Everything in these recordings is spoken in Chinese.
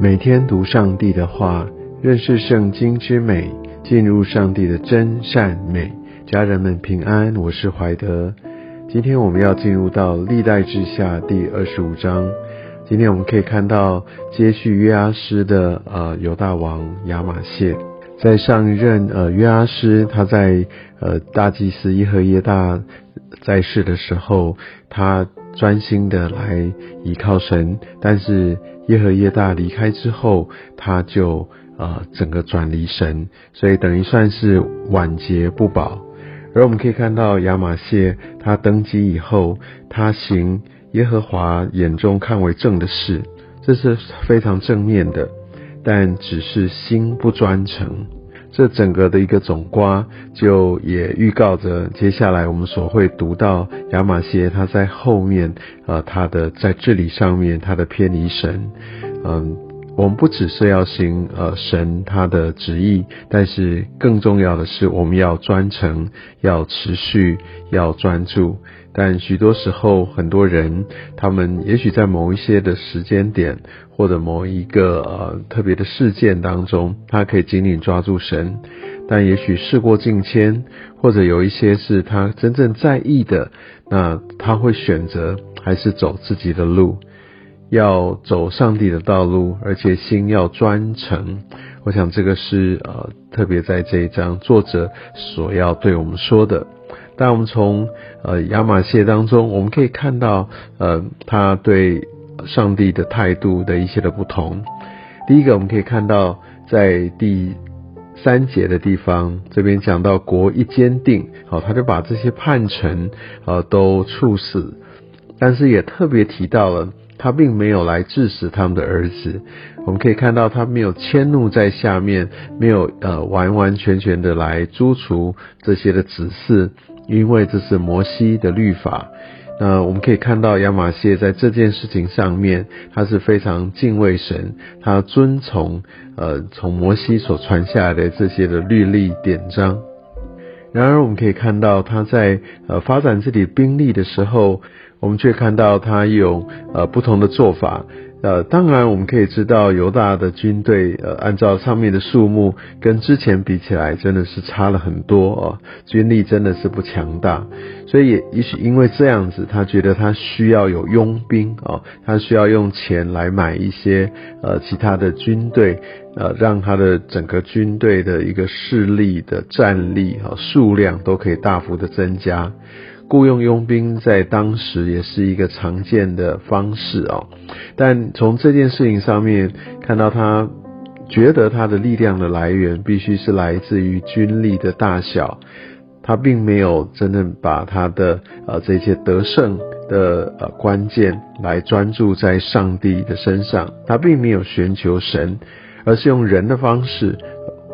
每天读上帝的话，认识圣经之美，进入上帝的真善美。家人们平安，我是怀德。今天我们要进入到历代志下第二十五章。今天我们可以看到接续约阿施的呃犹大王亚玛谢，在上一任呃约阿施他在呃大祭司耶和耶大在世的时候，他专心的来依靠神，但是。耶和耶大离开之后，他就呃整个转离神，所以等于算是晚节不保。而我们可以看到亚玛谢他登基以后，他行耶和华眼中看为正的事，这是非常正面的，但只是心不专诚。这整个的一个总瓜，就也预告着接下来我们所会读到亚玛谢他在后面，呃，他的在治理上面他的偏离神，嗯，我们不只是要行呃神他的旨意，但是更重要的是我们要专诚，要持续，要专注。但许多时候，很多人他们也许在某一些的时间点，或者某一个呃特别的事件当中，他可以紧紧抓住神，但也许事过境迁，或者有一些是他真正在意的，那他会选择还是走自己的路，要走上帝的道路，而且心要专诚。我想这个是呃特别在这一章作者所要对我们说的。但我们从呃亚玛谢当中，我们可以看到呃他对上帝的态度的一些的不同。第一个，我们可以看到在第三节的地方，这边讲到国一坚定，好，他就把这些叛臣呃都处死，但是也特别提到了他并没有来致死他们的儿子。我们可以看到他没有迁怒在下面，没有呃完完全全的来诛除这些的子嗣。因为这是摩西的律法，那我们可以看到亚玛谢在这件事情上面，他是非常敬畏神，他遵从呃从摩西所传下来的这些的律例典章。然而，我们可以看到他在呃发展自己兵力的时候，我们却看到他有呃不同的做法。呃，当然我们可以知道犹大的军队，呃，按照上面的数目跟之前比起来，真的是差了很多哦，军力真的是不强大，所以也也许因为这样子，他觉得他需要有佣兵哦，他需要用钱来买一些呃其他的军队，呃，让他的整个军队的一个势力的战力和数量都可以大幅的增加。雇佣佣兵在当时也是一个常见的方式哦，但从这件事情上面看到，他觉得他的力量的来源必须是来自于军力的大小，他并没有真正把他的呃这些得胜的呃关键来专注在上帝的身上，他并没有寻求神，而是用人的方式。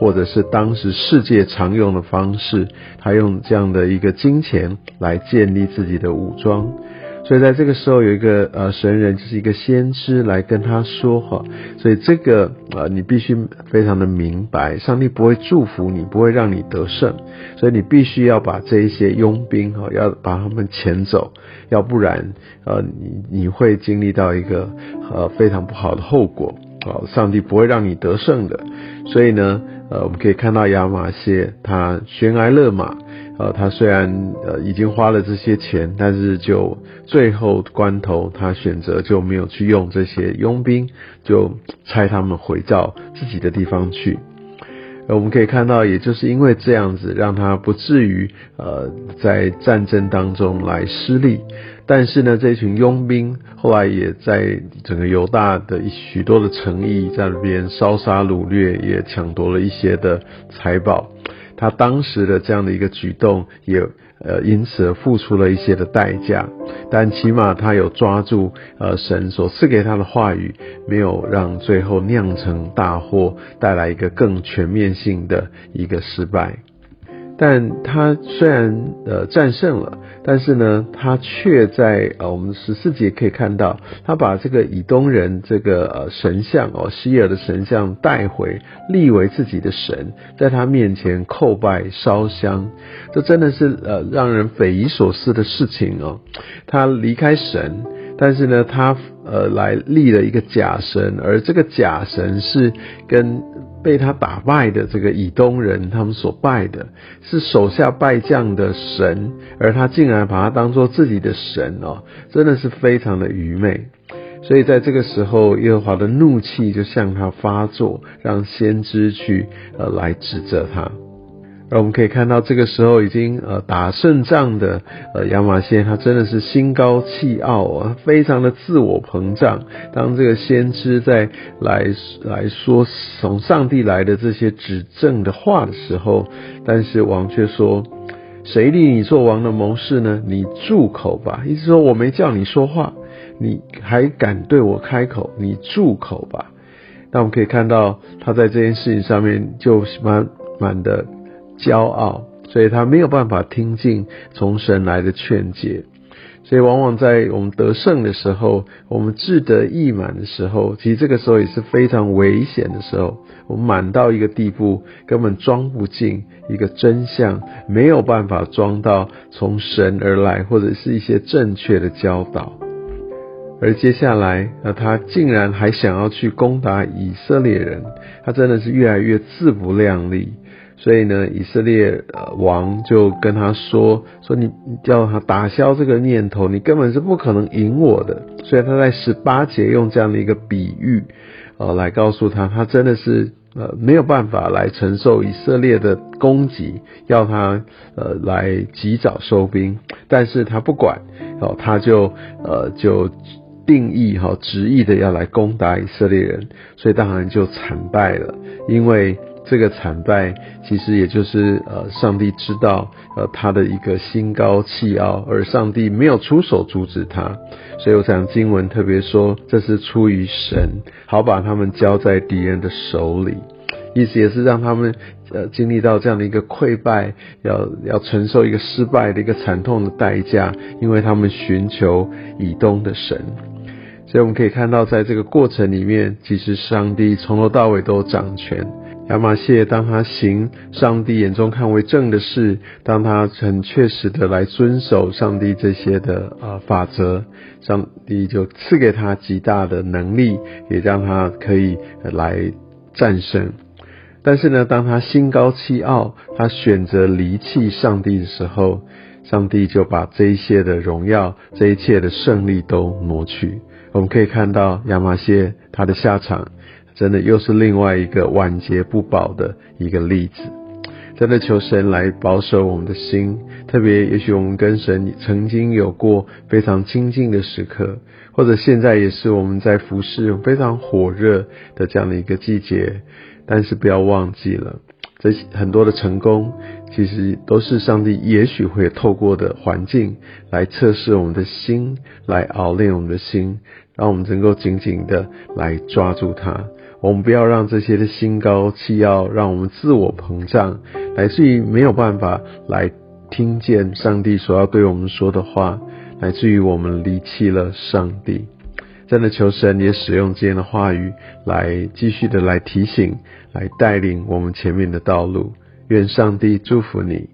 或者是当时世界常用的方式，他用这样的一个金钱来建立自己的武装，所以在这个时候有一个呃神人，就是一个先知来跟他说话，所以这个呃你必须非常的明白，上帝不会祝福你，不会让你得胜，所以你必须要把这一些佣兵哈要把他们遣走，要不然呃你你会经历到一个呃非常不好的后果，好，上帝不会让你得胜的，所以呢。呃，我们可以看到亚马逊他悬崖勒马，呃，他虽然呃已经花了这些钱，但是就最后关头，他选择就没有去用这些佣兵，就差他们回到自己的地方去。我们可以看到，也就是因为这样子，让他不至于呃在战争当中来失利。但是呢，这群佣兵后来也在整个犹大的许多的诚意在那边烧杀掳掠，也抢夺了一些的财宝。他当时的这样的一个举动，也呃因此付出了一些的代价。但起码他有抓住呃神所赐给他的话语，没有让最后酿成大祸，带来一个更全面性的一个失败。但他虽然呃战胜了，但是呢，他却在呃我们十四节可以看到，他把这个以东人这个呃神像哦希尔的神像带回，立为自己的神，在他面前叩拜烧香，这真的是呃让人匪夷所思的事情哦。他离开神。但是呢，他呃来立了一个假神，而这个假神是跟被他打败的这个以东人他们所拜的，是手下败将的神，而他竟然把他当做自己的神哦，真的是非常的愚昧。所以在这个时候，耶和华的怒气就向他发作，让先知去呃来指责他。而我们可以看到，这个时候已经呃打胜仗的呃亚马逊，他真的是心高气傲啊，非常的自我膨胀。当这个先知在来来说从上帝来的这些指正的话的时候，但是王却说：“谁立你做王的谋士呢？你住口吧！”意思说我没叫你说话，你还敢对我开口？你住口吧！那我们可以看到，他在这件事情上面就满满的。骄傲，所以他没有办法听进从神来的劝解，所以往往在我们得胜的时候，我们志得意满的时候，其实这个时候也是非常危险的时候。我们满到一个地步，根本装不进一个真相，没有办法装到从神而来或者是一些正确的教导。而接下来，那他竟然还想要去攻打以色列人，他真的是越来越自不量力。所以呢，以色列王就跟他说：“说你叫他打消这个念头，你根本是不可能赢我的。”所以他在十八节用这样的一个比喻，呃，来告诉他，他真的是呃没有办法来承受以色列的攻击，要他呃来及早收兵。但是他不管，哦，他就呃就定义哈执意的要来攻打以色列人，所以当然就惨败了，因为。这个惨败，其实也就是呃，上帝知道呃他的一个心高气傲，而上帝没有出手阻止他，所以我想经文特别说，这是出于神，好把他们交在敌人的手里，意思也是让他们呃经历到这样的一个溃败，要要承受一个失败的一个惨痛的代价，因为他们寻求以东的神，所以我们可以看到，在这个过程里面，其实上帝从头到尾都掌权。亚玛谢，当他行上帝眼中看为正的事，当他很确实的来遵守上帝这些的呃法则，上帝就赐给他极大的能力，也让他可以来战胜。但是呢，当他心高气傲，他选择离弃上帝的时候，上帝就把这一些的荣耀、这一切的胜利都挪去。我们可以看到亚玛谢他的下场。真的又是另外一个晚节不保的一个例子。真的求神来保守我们的心，特别也许我们跟神曾经有过非常亲近的时刻，或者现在也是我们在服侍非常火热的这样的一个季节。但是不要忘记了，这很多的成功其实都是上帝也许会透过的环境来测试我们的心，来熬炼我们的心，让我们能够紧紧的来抓住它。我们不要让这些的心高气傲，让我们自我膨胀，来自于没有办法来听见上帝所要对我们说的话，来自于我们离弃了上帝。真的求神也使用这样的话语，来继续的来提醒，来带领我们前面的道路。愿上帝祝福你。